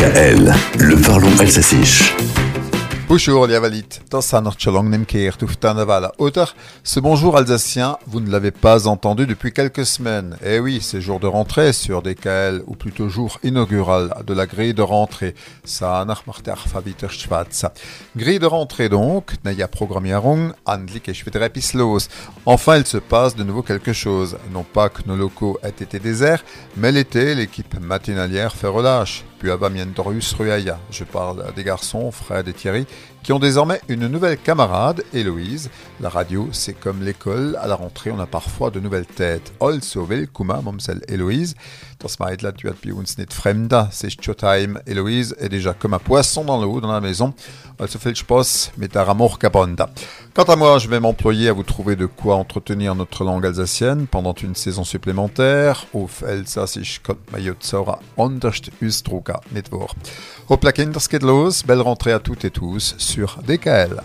Le parlons alsacien. Bonjour les Tannevala. Oder ce bonjour alsacien, vous ne l'avez pas entendu depuis quelques semaines. Eh oui, c'est jour de rentrée sur DKL, ou plutôt jour inaugural de la grille de rentrée. Macht der Faviter Schwarz. Grille de rentrée donc, Naya Programmierung, handlich es wieder etwas los. Enfin, il se passe de nouveau quelque chose. Non pas que nos locaux aient été déserts, mais l'été, l'équipe matinalière fait relâche. Puis Abamientorus Ruaya. Je parle des garçons, Fred et Thierry, qui ont désormais une nouvelle camarade, Héloïse. La radio, c'est comme l'école. À la rentrée, on a parfois de nouvelles têtes. Also, willkommen, Momsel Héloïse. Das tu as depuis uns nicht fremda. C'est Showtime. Héloïse est déjà comme un poisson dans l'eau dans la maison. Fait le spaß mit der Amor Capanda. Quant à moi, je vais m'employer à vous trouver de quoi entretenir notre langue alsacienne pendant une saison supplémentaire. Auf Elsassisch kommt man jetzt anders ausdrucken, Kinders geht los. Belle rentrée à toutes et tous sur DKL.